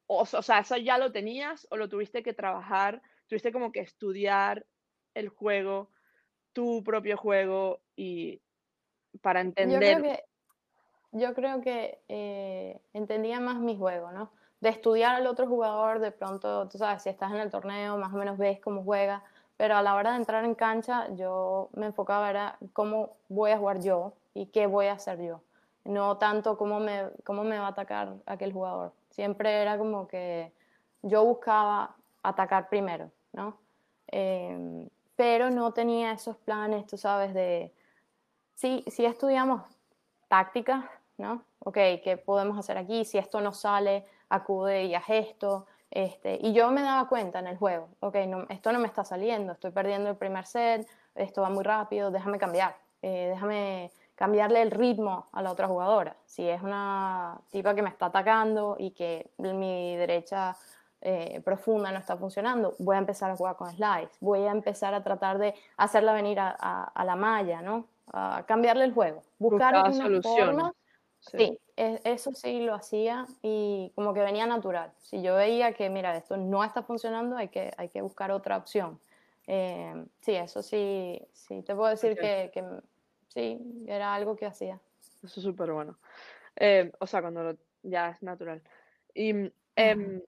o, o sea, eso ya lo tenías o lo tuviste que trabajar, tuviste como que estudiar el juego, tu propio juego y para entender. Yo creo que, eh, entendía más mi juego, ¿no? De estudiar al otro jugador, de pronto, tú sabes, si estás en el torneo, más o menos ves cómo juega, pero a la hora de entrar en cancha, yo me enfocaba era cómo voy a jugar yo y qué voy a hacer yo, no tanto cómo me, cómo me va a atacar aquel jugador. Siempre era como que yo buscaba atacar primero, ¿no? Em, pero no tenía esos planes, tú sabes, de sí, sí estudiamos tácticas, ¿no? Ok, ¿qué podemos hacer aquí? Si esto no sale, acude y haz esto. Este, y yo me daba cuenta en el juego, ok, no, esto no me está saliendo, estoy perdiendo el primer set, esto va muy rápido, déjame cambiar, eh, déjame cambiarle el ritmo a la otra jugadora. Si es una tipa que me está atacando y que mi derecha eh, profunda no está funcionando, voy a empezar a jugar con slides, voy a empezar a tratar de hacerla venir a, a la malla, ¿no? cambiarle el juego, buscar una solución. Sí, eso sí lo hacía y como que venía natural. Si yo veía que, mira, esto no está funcionando, hay que, hay que buscar otra opción. Eh, sí, eso sí, sí, te puedo decir que, que, sí, era algo que hacía. Eso es súper bueno. Eh, o sea, cuando ya es natural. Y eh,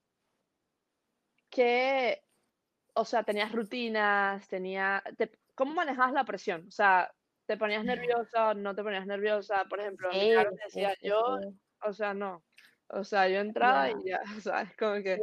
que, o sea, tenías rutinas, tenía, ¿cómo manejabas la presión? O sea, ¿Te ponías nerviosa o no te ponías nerviosa? Por ejemplo, sí, decía, yo, o sea, no. O sea, yo entraba y ya, o sea, es como que...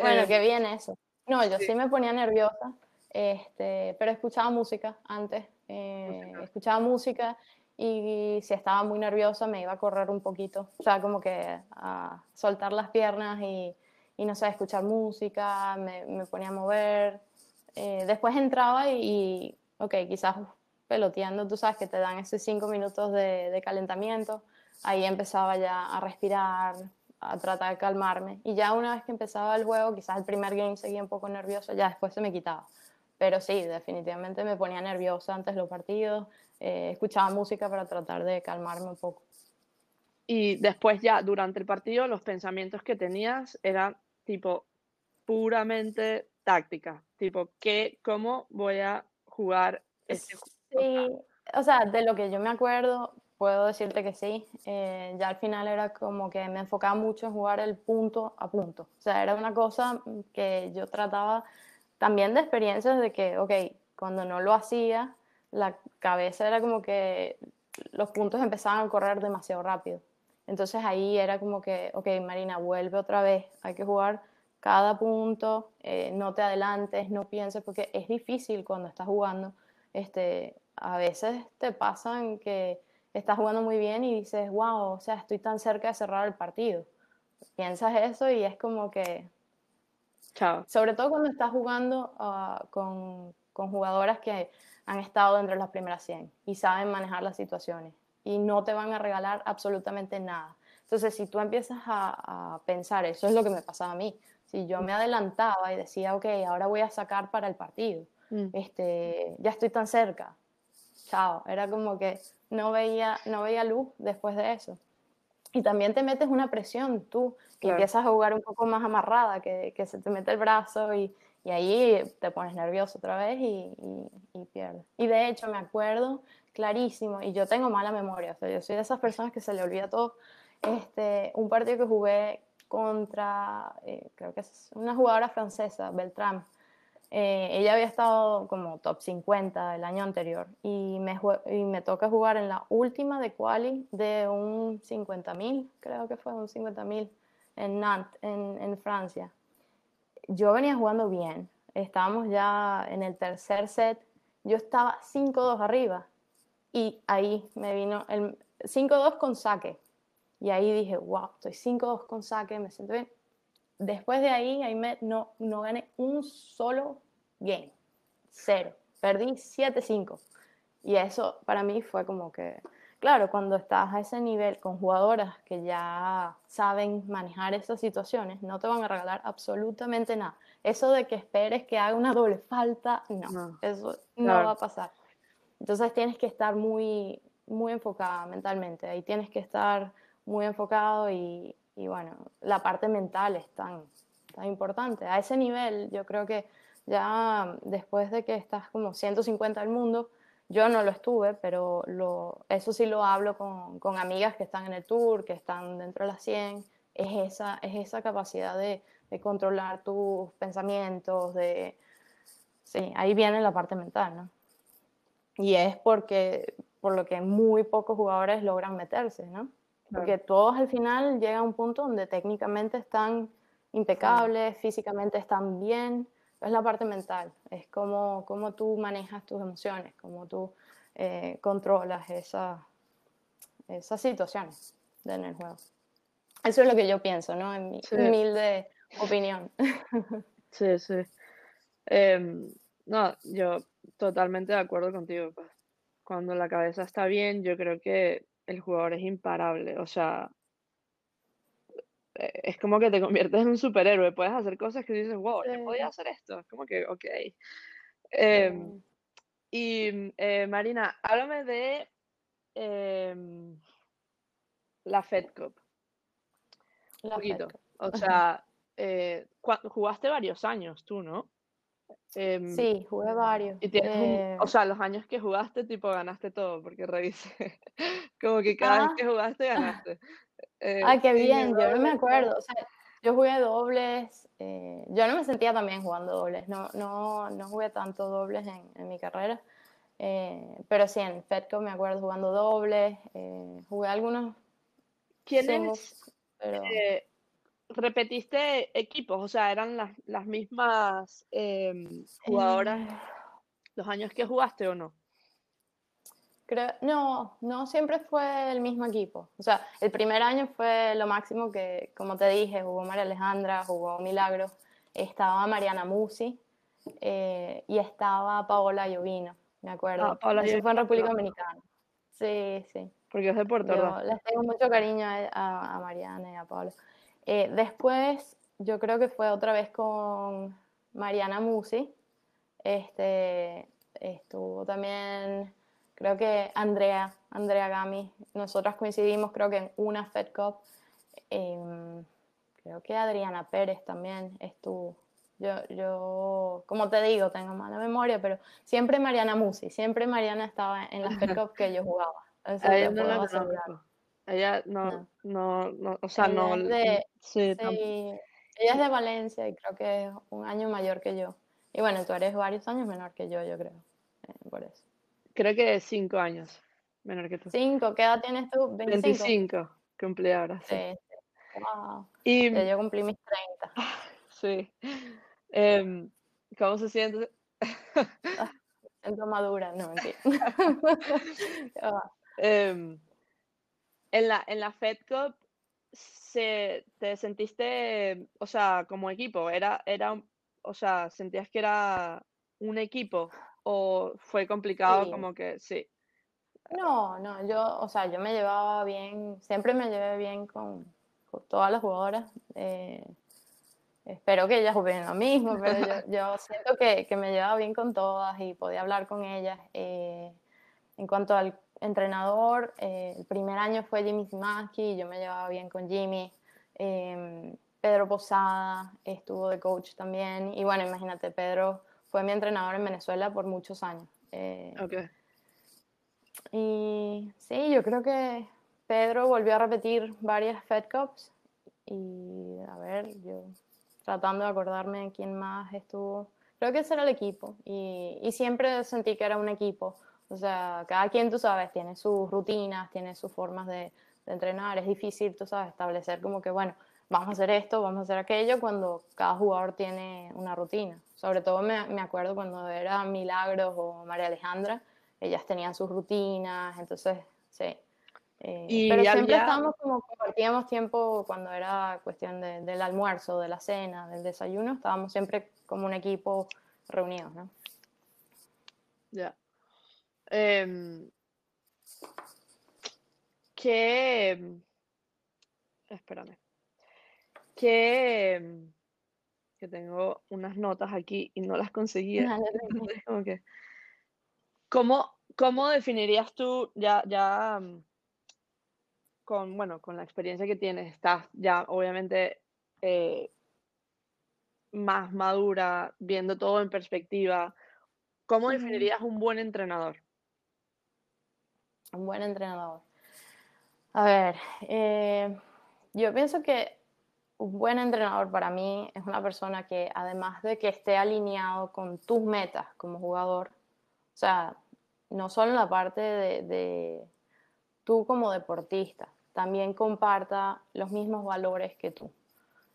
Bueno, eh, qué bien eso. No, yo sí. me ponía nerviosa, este, pero escuchaba música antes. Eh, escuchaba música y si estaba muy nerviosa me iba a correr un poquito. O sea, como que a soltar las piernas y, y no sé, escuchar música, me, me ponía a mover. Eh, después entraba y, y, ok, quizás peloteando, tú sabes que te dan esos cinco minutos de, calentamiento, ahí empezaba ya a respirar, a tratar de calmarme. Y ya una vez que empezaba el juego, quizás el primer game seguía un poco nervioso, ya después se me quitaba. Pero sí, definitivamente me ponía nerviosa antes de los partidos, eh, escuchaba música para tratar de calmarme un poco. Y después ya, durante el partido, los pensamientos que tenías eran tipo puramente táctica, tipo, ¿qué, ¿cómo voy a jugar este juego? Sí, o sea, de lo que yo me acuerdo, puedo decirte que sí. Eh, ya al final era como que me enfocaba mucho en jugar el punto a punto. O sea, era una cosa que yo trataba también de experiencias de que, ok, cuando no lo hacía, la cabeza era como que los puntos empezaban a correr demasiado rápido. Entonces ahí era como que, ok, Marina, vuelve otra vez, hay que jugar cada punto, eh, no te adelantes, no pienses, porque es difícil cuando estás jugando este, a veces te pasan que estás jugando muy bien y dices, wow, o sea, estoy tan cerca de cerrar el partido. Piensas eso y es como que... Chao. Sobre todo cuando estás jugando ah, con, con, jugadoras que han estado dentro de las primeras 100 y saben manejar las situaciones y no te van a regalar absolutamente nada. Entonces, si tú empiezas a, a pensar, eso es lo que me pasaba a mí, si yo me adelantaba y decía, ok, ahora voy a sacar para el partido, mm. este, ya estoy tan cerca, chao, era como que no veía, no veía luz después de eso. Y también te metes una presión tú, que empiezas a jugar un poco más amarrada, que, que se te mete el brazo y, y, ahí te pones nervioso otra vez y, y, pierdes. Y de hecho me acuerdo clarísimo, y yo tengo mala memoria, o sea, yo soy de esas personas que se le olvida todo, este, un partido que jugué contra, eh, creo que es una jugadora francesa, Beltrán, Eh, ella había estado como top 50 el año anterior y me, y me toca jugar en la última de quali de un 50.000, creo que fue un 50.000 en Nantes, en, en Francia. Yo venía jugando bien, estábamos ya en el tercer set, yo estaba 5-2 arriba y ahí me vino el 5-2 con saque. Y ahí dije, wow, estoy 5-2 con saque, me siento bien. Después de ahí, ahí me, no, no gané un solo game. Cero. Perdí 7-5. Y eso para mí fue como que, claro, cuando estás a ese nivel con jugadoras que ya saben manejar esas situaciones, no te van a regalar absolutamente nada. Eso de que esperes que haga una doble falta, no, eso no va a pasar. Entonces tienes que estar muy, muy enfocada mentalmente, ahí tienes que estar muy enfocado y, y bueno, la parte mental es tan, tan importante. A ese nivel yo creo que ya después de que estás como 150 del mundo, yo no lo estuve, pero lo, eso sí lo hablo con, con, amigas que están en el tour, que están dentro de las 100, es esa, es esa capacidad de, de controlar tus pensamientos, de... Sí, ahí viene la parte mental, ¿no? Y es porque, por lo que muy pocos jugadores logran meterse, ¿no? Porque todos al final llegan a un punto donde técnicamente están impecables, físicamente están bien, es la parte mental, es cómo, cómo tú manejas tus emociones, cómo tú eh, controlas esa, esas situaciones en el juego. Eso es lo que yo pienso, ¿no? En mi humilde opinión. Sí, sí. Em, no, yo totalmente de acuerdo contigo. Pues. Cuando la cabeza está bien, yo creo que el jugador es imparable. O sea, es como que te conviertes en un superhéroe. Puedes hacer cosas que dices, wow, yo podía hacer esto. Es como que, ok. Em, y eh, Marina, háblame de em, la Fed Cup. La un poquito. O sea, eh, jugaste varios años tú, ¿no? Em, sí, jugué varios. Y tienes eh, o sea, los años que jugaste, tipo, ganaste todo, porque revisé. Como que cada vez ah. que jugaste, ganaste. Eh, ah, qué bien, yo no me acuerdo. O sea, yo jugué dobles. Eh, yo no me sentía también jugando dobles. No, no, no jugué tanto dobles en, en mi carrera. pero sí, en FedCo me acuerdo jugando dobles. jugué algunos. ¿Quiénes? Pero repetiste equipos, o sea, eran las, las mismas em, jugadoras eh. los años que jugaste o no? Creo, no, no siempre fue el mismo equipo. O sea, el primer año fue lo máximo que, como te dije, jugó María Alejandra, jugó Milagro, estaba Mariana Musi eh, y estaba Paola Llovino, me acuerdo. Ah, Eso fue en República Dominicana. Sí, sí. Porque es de Puerto Rico. Les tengo mucho cariño a, a Mariana y a Paola. Eh, después, yo creo que fue otra vez con Mariana Musi. Este, estuvo también, creo que Andrea, Andrea Gami. Nosotras coincidimos, creo que en una Fed Cup. Em, creo que Adriana Pérez también estuvo. Yo, yo, como te digo, tengo mala memoria, pero siempre Mariana Musi, siempre Mariana estaba en las Fed Cup que yo jugaba. Ella no, no, no, o sea, no. sí, ella es de Valencia y creo que es un año mayor que yo. Y bueno, tú eres varios años menor que yo, yo creo. Eh, por eso. Creo que es cinco años menor que tú. ¿Cinco? ¿Qué edad tienes tú? 25. 25, cumplí ahora. Sí. Y, yo cumplí mis 30. Sí. Em, ¿Cómo se siente? Ah, siento madura, no mentira. eh, en la, en la Fed Cup se, te sentiste, o sea, como equipo, era, era, o sea, sentías que era un equipo o fue complicado como que sí. No, no, yo, o sea, yo me llevaba bien, siempre me llevé bien con, todas las jugadoras. Eh, espero que ellas jueguen lo mismo, pero yo, siento que, que, me llevaba bien con todas y podía hablar con ellas. Eh, en cuanto al entrenador, eh, el primer año fue Jimmy Zimaski, yo me llevaba bien con Jimmy. Em, Pedro Posada estuvo de coach también. Y bueno, imagínate, Pedro fue mi entrenador en Venezuela por muchos años. Eh, y sí, yo creo que Pedro volvió a repetir varias Fed Cups. Y a ver, yo tratando de acordarme quién más estuvo. creo que ese era el equipo y, y siempre sentí que era un equipo. O sea, cada quien, tú sabes, tiene sus rutinas, tiene sus formas de, de entrenar. Es difícil, tú sabes, establecer como que, bueno, vamos a hacer esto, vamos a hacer aquello, cuando cada jugador tiene una rutina. Sobre todo me, me acuerdo cuando era Milagros o María Alejandra, ellas tenían sus rutinas, entonces, sí. Eh, pero siempre estábamos como compartíamos tiempo cuando era cuestión de, del almuerzo, de la cena, del desayuno, estábamos siempre como un equipo reunidos, ¿no? Ya. Eh, ¿Qué? Espérame. Que, que tengo unas notas aquí y no las conseguía. como que, ¿cómo, ¿Cómo definirías tú ya, ya con, bueno, con la experiencia que tienes, estás ya obviamente eh, más madura, viendo todo en perspectiva, ¿cómo definirías un buen entrenador? Un buen entrenador. A ver, eh, yo pienso que un buen entrenador para mí es una persona que además de que esté alineado con tus metas como jugador, o sea, no solo en la parte de, tú como deportista, también comparta los mismos valores que tú.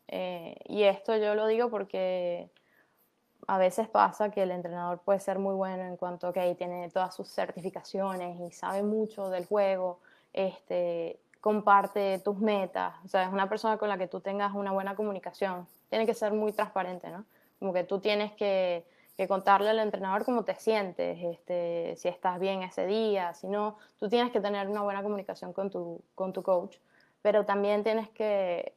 Eh, y esto yo lo digo porque a veces pasa que el entrenador puede ser muy bueno en cuanto a que tiene todas sus certificaciones y sabe mucho del juego, este, comparte tus metas, o sea, es una persona con la que tú tengas una buena comunicación. Tiene que ser muy transparente, ¿no? Como que tú tienes que, contarle al entrenador cómo te sientes, este, si estás bien ese día, si no, tú tienes que tener una buena comunicación con tu, con tu coach, pero también tienes que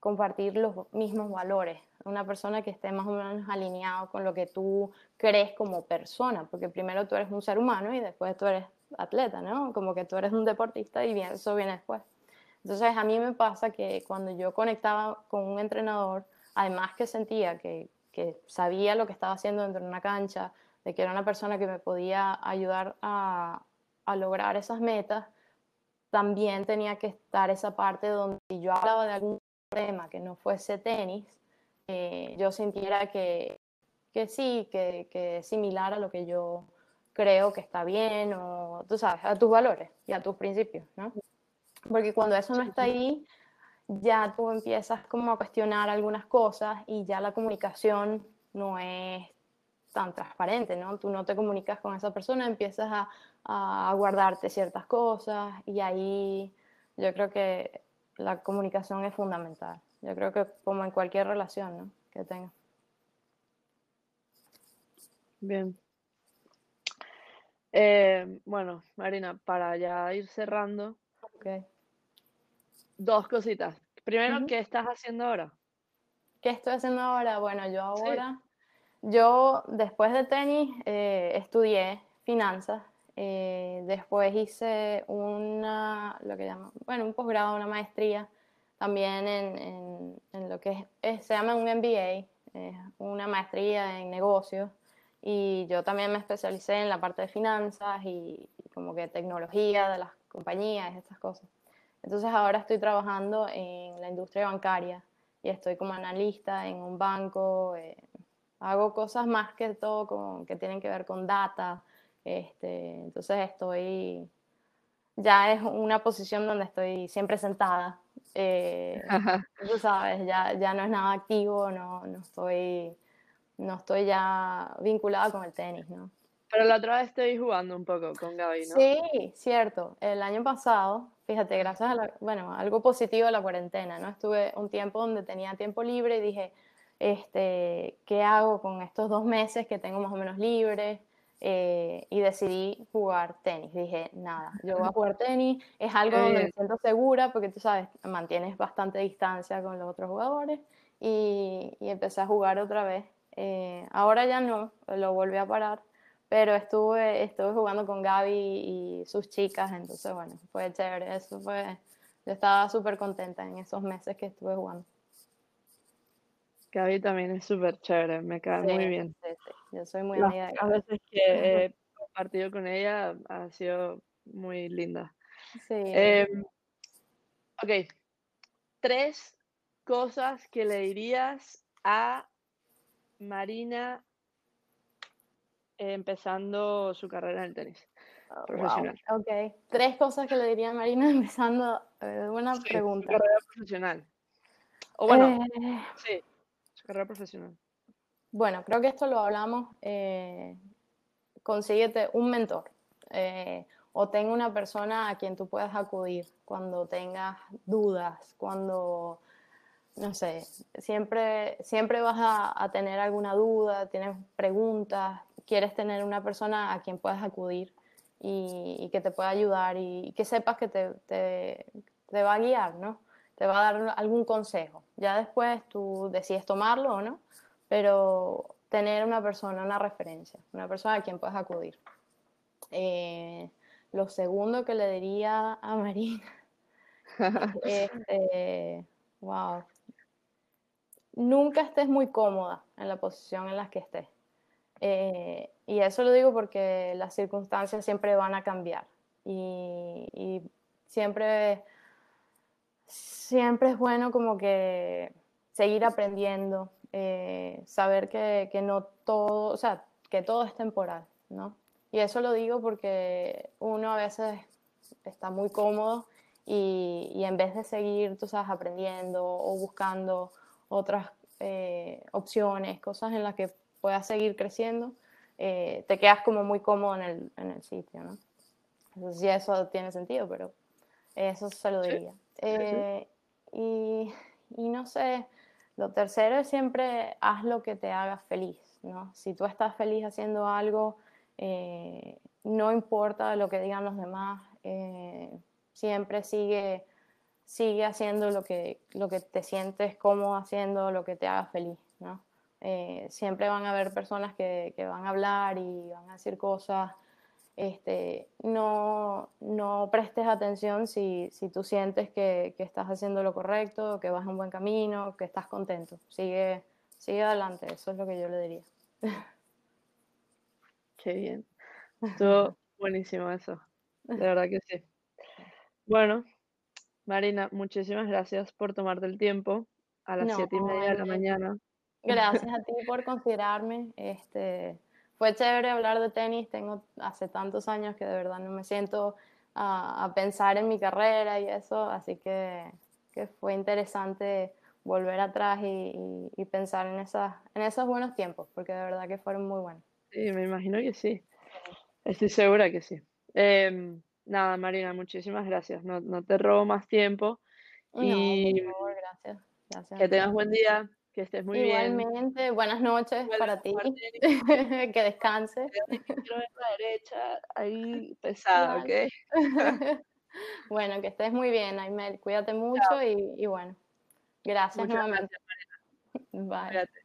compartir los mismos valores, una persona que esté más o menos alineado con lo que tú crees como persona, porque primero tú eres un ser humano y después tú eres atleta, ¿no? Como que tú eres un deportista y bien, eso viene después. Entonces a mí me pasa que cuando yo conectaba con un entrenador, además que sentía que, que sabía lo que estaba haciendo dentro de una cancha, de que era una persona que me podía ayudar a, a lograr esas metas, también tenía que estar esa parte donde yo hablaba de algún tema que no fuese tenis, eh, yo sintiera que, que sí, que, que es similar a lo que yo creo que está bien o, tú sabes, a tus valores y a tus principios, ¿no? Porque cuando eso no está ahí, ya tú empiezas como a cuestionar algunas cosas y ya la comunicación no es tan transparente, ¿no? Tú no te comunicas con esa persona, empiezas a, a guardarte ciertas cosas y ahí yo creo que la comunicación es fundamental. Yo creo que como en cualquier relación ¿no? que tengas. Bien. Eh, bueno, Marina, para ya ir cerrando, dos cositas. Primero, ¿qué estás haciendo ahora? ¿Qué estoy haciendo ahora? Bueno, yo ahora, yo después de tenis eh, estudié finanzas, eh, después hice una, lo que llaman, bueno, un posgrado, una maestría, también en, en, lo que es, se llama un MBA, una maestría en negocios. Y yo también me especialicé en la parte de finanzas y, como que tecnología de las compañías, estas cosas. Entonces ahora estoy trabajando en la industria bancaria y estoy como analista en un banco. Eh, hago cosas más que todo con, que tienen que ver con data. Este, entonces estoy, ya es una posición donde estoy siempre sentada. Eh, tú sabes, ya, ya no es nada activo, no, no estoy no estoy ya vinculada con el tenis, ¿no? Pero la otra vez estoy jugando un poco con Gaby, ¿no? Sí, cierto. El año pasado, fíjate, gracias a la, bueno, algo positivo de la cuarentena, ¿no? Estuve un tiempo donde tenía tiempo libre y dije, este, ¿qué hago con estos dos meses que tengo más o menos libre? Eh, y decidí jugar tenis. Dije, nada, yo voy a jugar tenis, es algo donde me siento segura porque tú sabes, mantienes bastante distancia con los otros jugadores y, y empecé a jugar otra vez eh, ahora ya no, lo volví a parar, pero estuve, estuve jugando con Gaby y sus chicas, entonces bueno, fue chévere, eso fue, yo estaba súper contenta en esos meses que estuve jugando. Gaby también es súper chévere, me cae muy bien. Yo soy muy amiga de. Las veces que he compartido con ella ha sido muy linda. Sí. Em, ok, tres cosas que le dirías a Marina empezando su carrera en el tenis Oh, profesional. wow, Ok, tres cosas que le diría a Marina empezando. eh, buena Sí, pregunta. Su carrera profesional. O bueno, Eh, sí, su carrera profesional. Bueno, creo que esto lo hablamos. eh, consíguete un mentor eh, o tenga una persona a quien tú puedas acudir cuando tengas dudas, cuando, no sé, siempre, siempre vas a, tener alguna duda, tienes preguntas, quieres tener una persona a quien puedas acudir y, y que te pueda ayudar y, y que sepas que te, te, te va a guiar, ¿no? Te va a dar algún consejo. Ya después tú decides tomarlo o no, pero tener una persona, una referencia, una persona a quien puedas acudir. Eh, lo segundo que le diría a Marina, este, wow, nunca estés muy cómoda en la posición en la que estés. Eh, y eso lo digo porque las circunstancias siempre van a cambiar y, y siempre, siempre es bueno como que seguir aprendiendo, eh, saber que, que, no todo, o sea, que todo es temporal, ¿no? Y eso lo digo porque uno a veces está muy cómodo y, y en vez de seguir, tú sabes, aprendiendo o buscando otras eh, opciones, cosas en las que puedas seguir creciendo, eh, te quedas como muy cómodo en el, en el sitio, ¿no? Sé si eso tiene sentido, pero eso se lo diría. Sí, sí, sí. Y, y no sé, lo tercero es siempre haz lo que te haga feliz, ¿no? Si tú estás feliz haciendo algo, eh, no importa lo que digan los demás, eh, siempre sigue, sigue haciendo lo que, lo que te sientes cómodo haciendo, lo que te haga feliz, ¿no? Eh, siempre van a haber personas que, que, van a hablar y van a decir cosas. Este, no, no prestes atención si, si tú sientes que, que, estás haciendo lo correcto, que vas en buen camino, que estás contento. Sigue, sigue adelante, eso es lo que yo le diría. Qué bien. Estuvo buenísimo eso. De verdad que sí. Bueno, Marina, muchísimas gracias por tomarte el tiempo a las No, siete y media de la mañana. Gracias a ti por considerarme. Este, fue chévere hablar de tenis. Tengo hace tantos años que de verdad no me siento a, a pensar en mi carrera y eso, así que, que fue interesante volver atrás y, y, y pensar en, esas, en esos buenos tiempos, porque de verdad que fueron muy buenos. Sí, me imagino que sí. Estoy segura que sí. Eh, nada, Marina, muchísimas gracias. No, no te robo más tiempo. No, y por favor, gracias. gracias que tengas buen día, que estés muy Igualmente, bien. Igualmente, buenas noches Vuelve para ti. que descanses. Quiero ver la derecha ahí pesada, ¿ok? bueno, que estés muy bien, Aimel. Cuídate mucho y, y, bueno, gracias Muchas nuevamente. gracias. Bye. Cuídate.